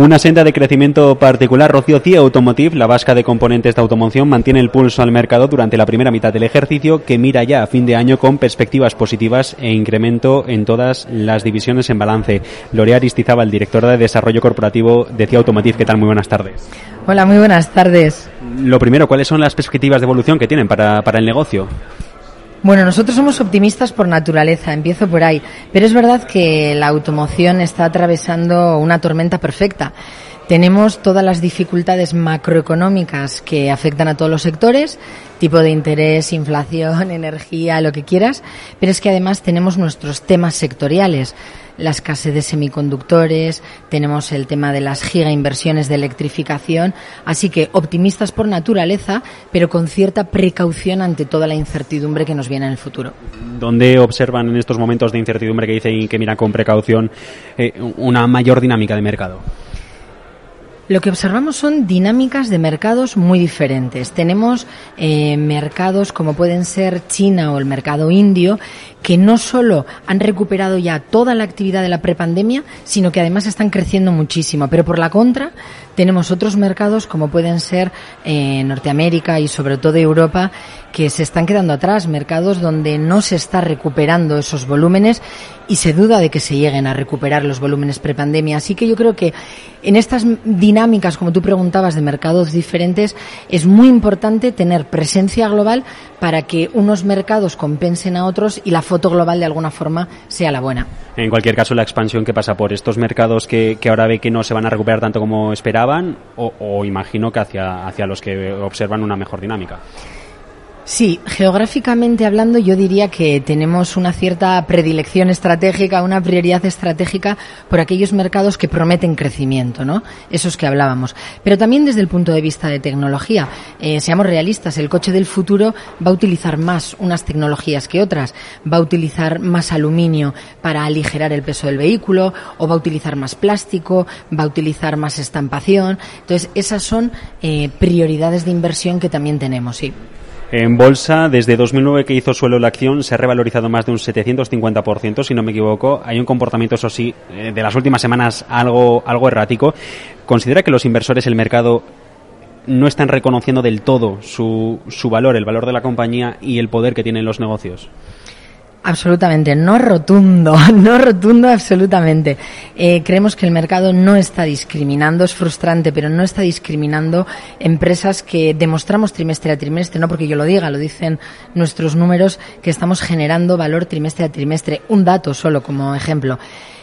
Una senda de crecimiento particular. Rocío Cia Automotive, la vasca de componentes de automoción, mantiene el pulso al mercado durante la primera mitad del ejercicio que mira ya a fin de año con perspectivas positivas e incremento en todas las divisiones en balance. Lorea Aristizaba, el director de Desarrollo Corporativo de Cia Automotive. ¿Qué tal? Muy buenas tardes. Hola, muy buenas tardes. Lo primero, ¿cuáles son las perspectivas de evolución que tienen para, para el negocio? Bueno, nosotros somos optimistas por naturaleza, empiezo por ahí, pero es verdad que la automoción está atravesando una tormenta perfecta. Tenemos todas las dificultades macroeconómicas que afectan a todos los sectores, tipo de interés, inflación, energía, lo que quieras, pero es que además tenemos nuestros temas sectoriales la escasez de semiconductores, tenemos el tema de las gigainversiones de electrificación, así que optimistas por naturaleza, pero con cierta precaución ante toda la incertidumbre que nos viene en el futuro. ¿Dónde observan en estos momentos de incertidumbre que dicen que mira con precaución eh, una mayor dinámica de mercado? Lo que observamos son dinámicas de mercados muy diferentes. Tenemos eh, mercados como pueden ser China o el mercado indio que no solo han recuperado ya toda la actividad de la prepandemia, sino que además están creciendo muchísimo. Pero por la contra, tenemos otros mercados como pueden ser eh, Norteamérica y sobre todo Europa que se están quedando atrás, mercados donde no se está recuperando esos volúmenes y se duda de que se lleguen a recuperar los volúmenes prepandemia. Así que yo creo que en estas dinámicas, como tú preguntabas, de mercados diferentes, es muy importante tener presencia global para que unos mercados compensen a otros y la foto global de alguna forma sea la buena. En cualquier caso, la expansión que pasa por estos mercados que, que ahora ve que no se van a recuperar tanto como esperaban, o, imagino que hacia, hacia los que observan una mejor dinámica. Sí, geográficamente hablando yo diría que tenemos una cierta predilección estratégica, una prioridad estratégica por aquellos mercados que prometen crecimiento, ¿no? Esos que hablábamos. Pero también desde el punto de vista de tecnología, eh, seamos realistas, el coche del futuro va a utilizar más unas tecnologías que otras, va a utilizar más aluminio para aligerar el peso del vehículo, o va a utilizar más plástico, va a utilizar más estampación. Entonces, esas son eh, prioridades de inversión que también tenemos, sí. En bolsa, desde 2009 que hizo suelo la acción, se ha revalorizado más de un 750%, si no me equivoco. Hay un comportamiento, eso sí, eh, de las últimas semanas algo, algo errático. ¿Considera que los inversores, el mercado, no están reconociendo del todo su, su valor, el valor de la compañía y el poder que tienen los negocios? Absolutamente, no rotundo, no rotundo absolutamente. Eh, creemos que el mercado no está discriminando, es frustrante, pero no está discriminando empresas que demostramos trimestre a trimestre, no porque yo lo diga, lo dicen nuestros números, que estamos generando valor trimestre a trimestre. Un dato solo como ejemplo.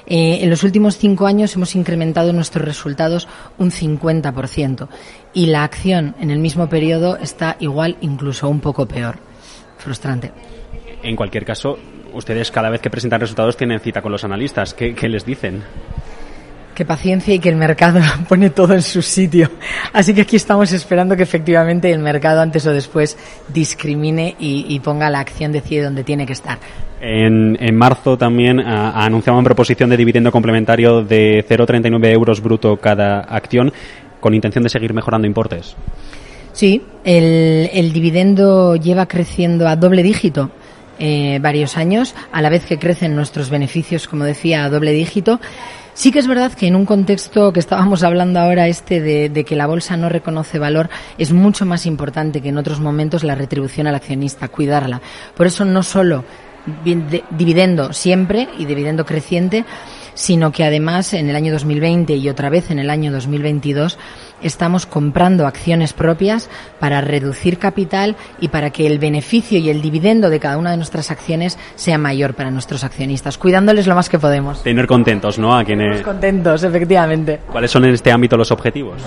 Eh, en los últimos cinco años hemos incrementado nuestros resultados un 50% y la acción en el mismo periodo está igual, incluso un poco peor. Frustrante en cualquier caso, ustedes cada vez que presentan resultados tienen cita con los analistas. ¿Qué, qué les dicen? que paciencia y que el mercado pone todo en su sitio. Así que aquí estamos esperando que efectivamente el mercado antes o después discrimine y, y ponga la acción de CIE donde tiene que estar. En, en marzo también ha, ha anunciado una proposición de dividendo complementario de 0,39 euros bruto cada acción con intención de seguir mejorando importes. Sí, el, el dividendo lleva creciendo a doble dígito eh, varios años, a la vez que crecen nuestros beneficios, como decía, a doble dígito. Sí que es verdad que en un contexto que estábamos hablando ahora, este de, de, que la bolsa no reconoce valor, es mucho más importante que en otros momentos la retribución al accionista, cuidarla. Por eso no solo dividendo siempre y dividendo creciente, sino que además en el año 2020 y otra vez en el año 2022 estamos comprando acciones propias para reducir capital y para que el beneficio y el dividendo de cada una de nuestras acciones sea mayor para nuestros accionistas, cuidándoles lo más que podemos. Tener contentos, ¿no? A quienes... contentos, efectivamente. ¿Cuáles son en este ámbito los objetivos?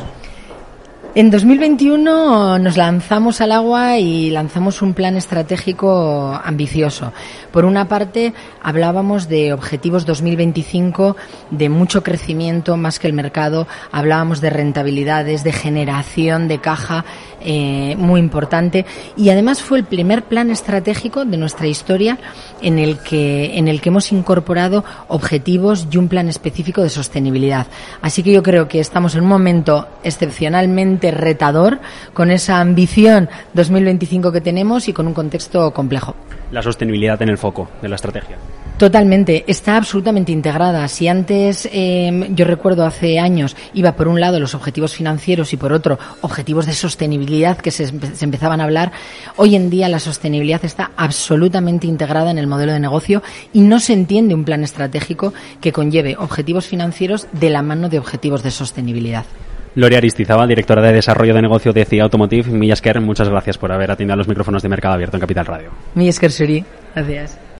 En 2021 nos lanzamos al agua y lanzamos un plan estratégico ambicioso. Por una parte, hablábamos de objetivos 2025 de mucho crecimiento más que el mercado, hablábamos de rentabilidades, de generación de caja eh, muy importante y además fue el primer plan estratégico de nuestra historia en el que en el que hemos incorporado objetivos y un plan específico de sostenibilidad. Así que yo creo que estamos en un momento excepcionalmente retador con esa ambición 2025 que tenemos y con un contexto complejo. La sostenibilidad en el foco de la estrategia. Totalmente, está absolutamente integrada. Si antes, eh, yo recuerdo hace años, iba por un lado los objetivos financieros y por otro objetivos de sostenibilidad que se, se empezaban a hablar, hoy en día la sostenibilidad está absolutamente integrada en el modelo de negocio y no se entiende un plan estratégico que conlleve objetivos financieros de la mano de objetivos de sostenibilidad. Loria Aristizaba, directora de Desarrollo de Negocio de CIA Automotive. Millasker, muchas gracias por haber atendido a los micrófonos de Mercado Abierto en Capital Radio. Millasker Suri, gracias.